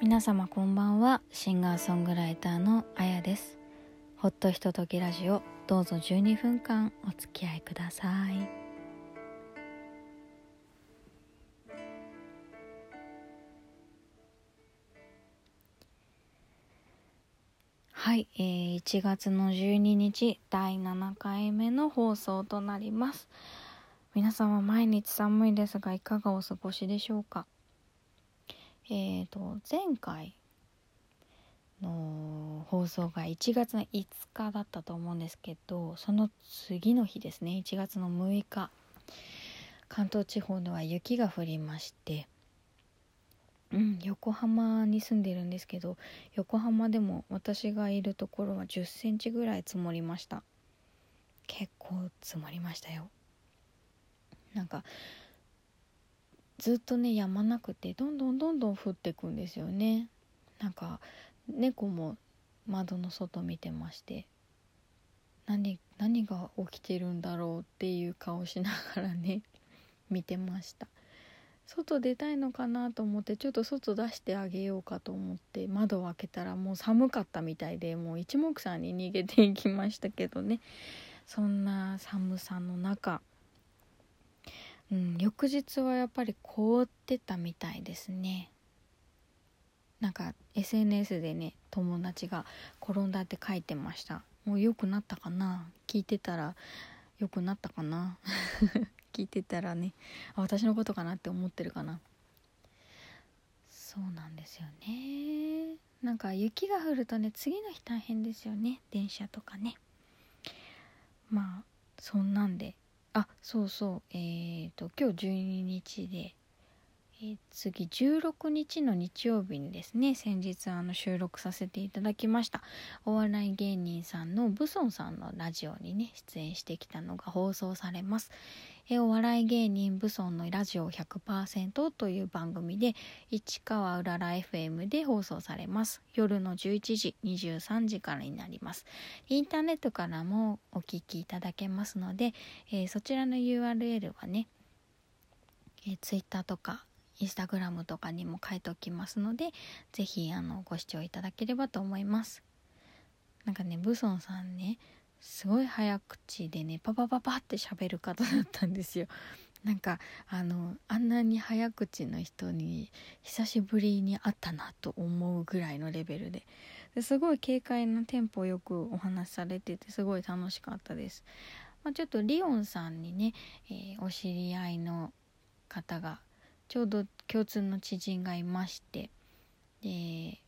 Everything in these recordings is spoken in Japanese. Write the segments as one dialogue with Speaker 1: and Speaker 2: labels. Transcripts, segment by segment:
Speaker 1: 皆様こんばんは。シンガーソングライターのあやです。ほっとひとときラジオどうぞ12分間お付き合いください。はい、えー、1月の12日第7回目の放送となります。皆様毎日寒いですがいかがお過ごしでしょうか？えーと、前回の放送が1月の5日だったと思うんですけどその次の日ですね1月の6日関東地方では雪が降りましてうん横浜に住んでるんですけど横浜でも私がいるところは1 0センチぐらい積もりました。結構積もりましたよ。なんかずっとねやまなくてどんどんどんどん降ってくんですよね。なんか猫も窓の外見てまして何何が起きてるんだろうっていう顔しながらね 見てました。外出たいのかなと思ってちょっと外出してあげようかと思って窓を開けたらもう寒かったみたいでもう一目散に逃げていきましたけどね。そんな寒さの中うん、翌日はやっぱり凍ってたみたいですね。なんか SNS でね友達が転んだって書いてました。もう良くなったかな？聞いてたら良くなったかな？聞いてたらね私のことかなって思ってるかな？そうなんですよね。なんか雪が降るとね次の日大変ですよね。電車とかね。まあそんなんであそうそう。えーと今日12日で、えー、次16日の日曜日にですね先日あの収録させていただきましたお笑い芸人さんのブソンさんのラジオにね出演してきたのが放送されます。お笑い芸人ブソンのラジオ100%という番組で市川うらら FM で放送されます。夜の11時23時からになります。インターネットからもお聞きいただけますので、えー、そちらの URL はね、えー、Twitter とかインスタグラムとかにも書いておきますので是非ご視聴いただければと思います。なんかねブソンさんねすごい早口でねパパパパって喋る方だったんですよ。なんかあのあんなに早口の人に久しぶりに会ったなと思うぐらいのレベルで。ですごい軽快なテンポよくお話しされててすごい楽しかったです、まあ、ちょっとリオンさんにね、えー、お知り合いの方がちょうど共通の知人がいましてで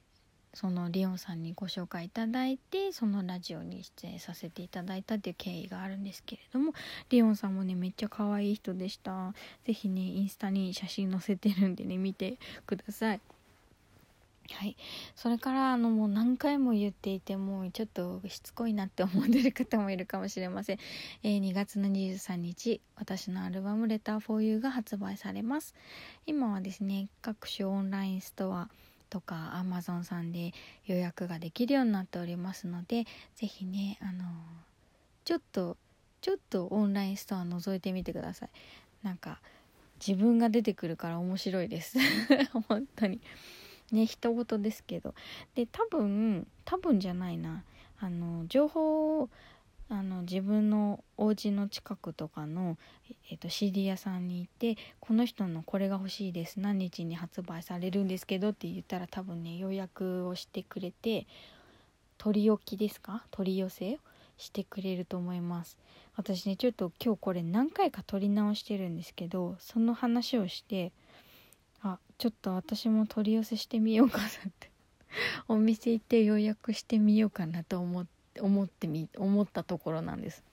Speaker 1: そのリオンさんにご紹介いただいてそのラジオに出演させていただいたっていう経緯があるんですけれどもリオンさんもねめっちゃ可愛い人でした。是非ねインスタに写真載せてるんでね見てください。はい。それからあのもう何回も言っていてもうちょっとしつこいなって思ってる方もいるかもしれません、えー、2月の23日私のアルバム「レター for You」が発売されます。今はですね各種オンラインストアとか Amazon さんで予約ができるようになっておりますので是非ねあのちょっとちょっとオンラインストア覗いてみてください。なんか自分が出てくるから面白いです。本当に。ね一言ですけど。で多分多分じゃないな。あの情報をあの自分のお家の近くとかの、えーと、CD 屋さんに行ってこの人のこれが欲しいです何日に発売されるんですけどって言ったら多分ね予約をしてくれて取り置きですか？取り寄せしてくれると思います。私ねちょっと今日これ何回か撮り直してるんですけどその話をしてあちょっと私も取り寄せしてみようかなって。お店行って予約してみようかなと思って。思ってみ思ったところなんです。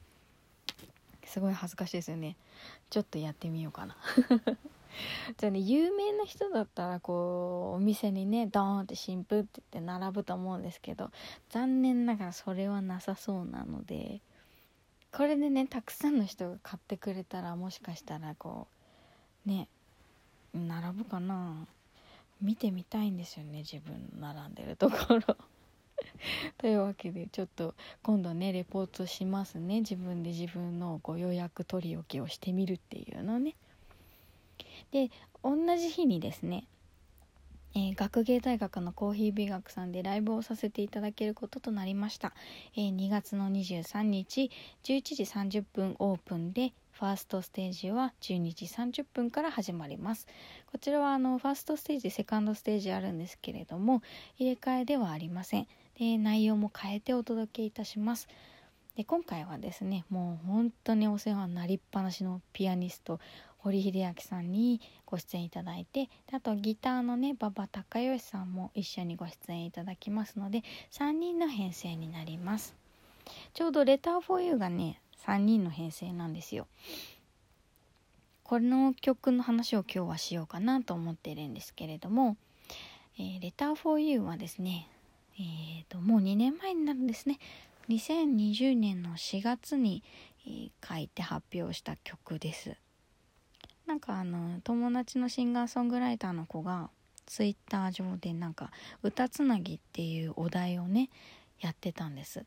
Speaker 1: すごい恥ずかしいですよね。ちょっとやってみようかな。じゃあね有名な人だったらこうお店にねドーンって新風って言って並ぶと思うんですけど残念ながらそれはなさそうなのでこれでねたくさんの人が買ってくれたらもしかしたらこうね並ぶかな。見てみたいんですよね自分並んでるところ。というわけでちょっと今度ねレポートしますね。自分で自分のご予約取り置きをしてみるっていうのね。で同じ日にですねえー、学芸大学のコーヒー美学さんでライブをさせていただけることとなりました、えー、2月の23日11時30分オープンでファーストステージは12時30分から始まります。こちらはあのファーストステージセカンドステージあるんですけれども入れ替えではありません。で内容も変えてお届けいたします。で今回はですねもう本当にお世話になりっぱなしのピアニスト堀秀明さんにご出演いただいてあとギターのね馬場隆義さんも一緒にご出演いただきますので3人の編成になります。ちょうど「レター for You」がね3人の編成なんですよ。この曲の話を今日はしようかなと思っているんですけれども「えー、レター for You」はですねえーともう2年前になるんですね。2020年の4月に、えー、書いて発表した曲です。なんかあの友達のシンガーソングライターの子がツイッター上でなんか「歌つなぎ」っていうお題をねやってたんです。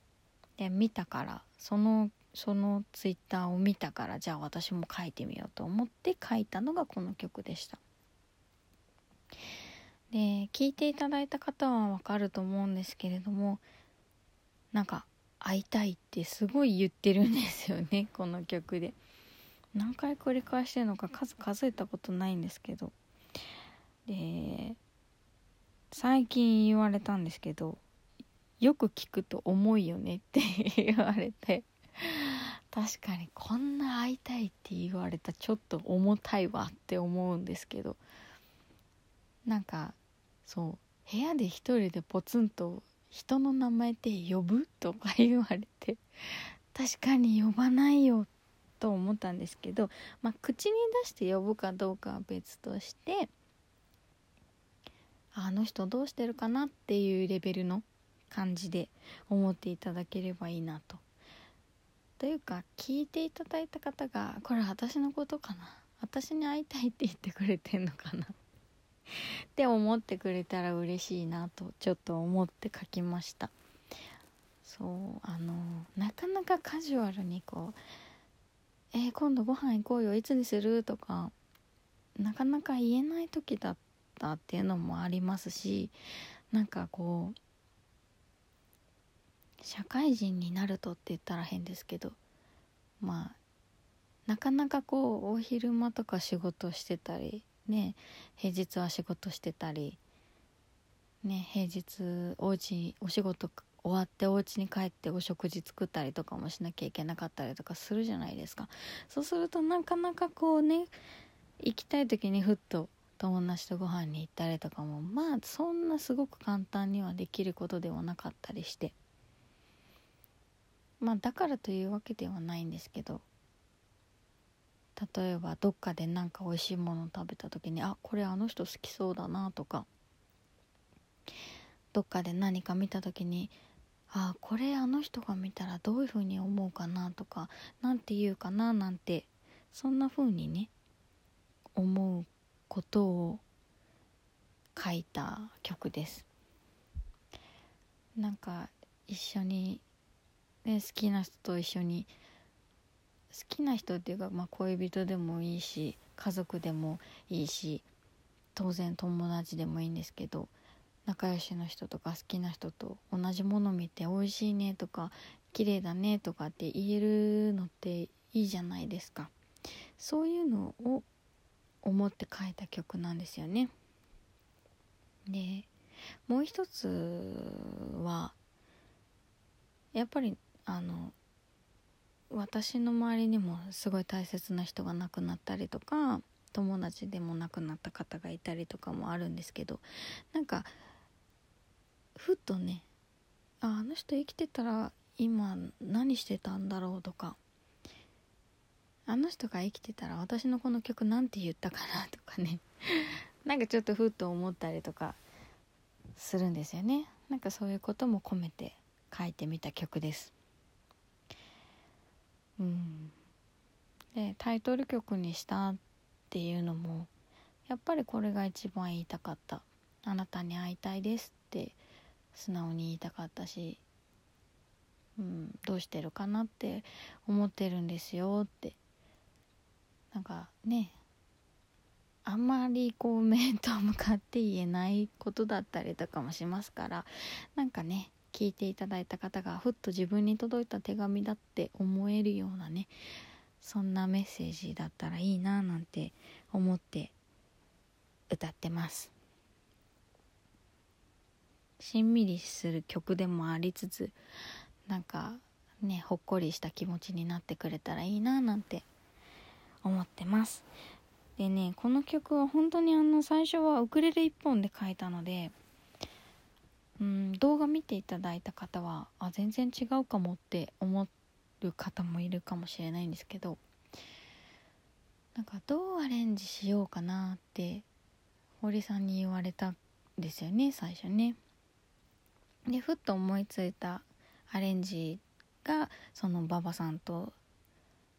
Speaker 1: で見たからそのそのツイッターを見たからじゃあ私も書いてみようと思って書いたのがこの曲でした。で聴いていただいた方はわかると思うんですけれどもなんか会いたいってすごい言ってるんですよね この曲で。何回繰り返してるのか数数えたことないんですけど。で最近言われたんですけどよく聞くと重いよねって 言われて。確かにこんな会いたいって言われたちょっと重たいわって思うんですけど。なんかそう。部屋で一人でポツンと人の名前って呼ぶ？とか言われて。確かに呼ばないよと思ったんですけど、まあ、口に出して呼ぶかどうかは別としてあの人どうしてるかなっていうレベルの感じで思っていただければいいなと。というか聞いていただいた方がこれ私のことかな？私に会いたいって言ってくれてんのかな？って思ってくれたら嬉しいなとちょっと思って書きましたそうあのなかなかカジュアルにこう「えー、今度ご飯行こうよいつにする?」とかなかなか言えない時だったっていうのもありますしなんかこう社会人になるとって言ったら変ですけどまあなかなかこうお昼間とか仕事してたりね平日は仕事してたりね平日お家お仕事終わってお家に帰ってお食事作ったりとかもしなきゃいけなかったりとかするじゃないですか。そうするとなかなかこうね行きたい時にふっと友達とご飯に行ったりとかもまあそんなすごく簡単にはできることではなかったりして。まあだからというわけではないんですけど。例えばどっかでなんか美味しいものを食べた時にあこれあの人好きそうだなとかどっかで何か見た時にあこれあの人が見たらどういうふうに思うかなとか何て言うかななんてそんな風にね思うことを書いた曲です。なんか一緒に、ね、好きな人と一緒に好きな人っていうか、まあ、恋人でもいいし家族でもいいし当然友達でもいいんですけど仲良しの人とか好きな人と同じもの見て美味しいねとか綺麗だねとかって言えるのっていいじゃないですか。そういうのを思って書いた曲なんですよね。でもう一つはやっぱりあの私の周りにもすごい大切な人が亡くなったりとか友達でも亡くなった方がいたりとかもあるんですけどなんかふっとねああの人生きてたら今何してたんだろうとかあの人が生きてたら私のこの曲なんて言ったかなとかね なんかちょっとふっと思ったりとかするんですよね。なんかそういうことも込めて書いてみた曲です。うん。でタイトル曲にしたっていうのもやっぱりこれが一番言いたかった「あなたに会いたいです」って素直に言いたかったし、うん、どうしてるかなって思ってるんですよって。なんかねあんまりこう面と向かって言えないことだったりとかもしますからなんかね聞いていただいた方がふっと自分に届いた手紙だって思えるようなねそんなメッセージだったらいいななんて思って歌ってます。しんみりする曲でもありつつなんかねほっこりした気持ちになってくれたらいいななんて思ってます。でねこの曲は本当にあの最初はウクレレ1本で書いたのでうん動画見ていただいた方はあ全然違うかもって思る方もいるかもしれないんですけどなんかどうアレンジしようかなって堀さんに言われたんですよね最初ね。でふっと思いついたアレンジがその馬場さんと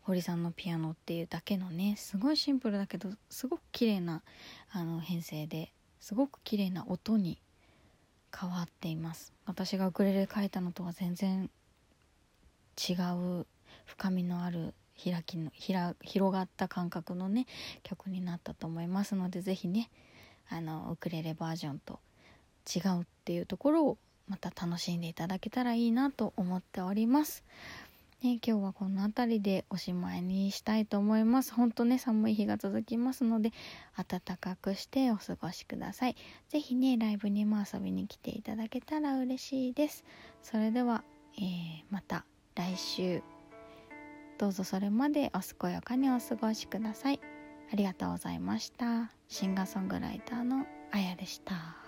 Speaker 1: 堀さんのピアノっていうだけのねすごいシンプルだけどすごく綺麗なあな編成ですごく綺麗な音に変わっています私がウクレレ書いたのとは全然違う深みのある開きの広がった感覚のね曲になったと思いますので是非ねあのウクレレバージョンと違うっていうところをまた楽しんでいただけたらいいなと思っております。ね、今日はこの辺りでおしまいにしたいと思います。ほんとね、寒い日が続きますので、暖かくしてお過ごしください。是非ね、ライブにも遊びに来ていただけたら嬉しいです。それでは、えー、また来週、どうぞそれまでお健やかにお過ごしください。ありがとうございました。シンガーソングライターのあやでした。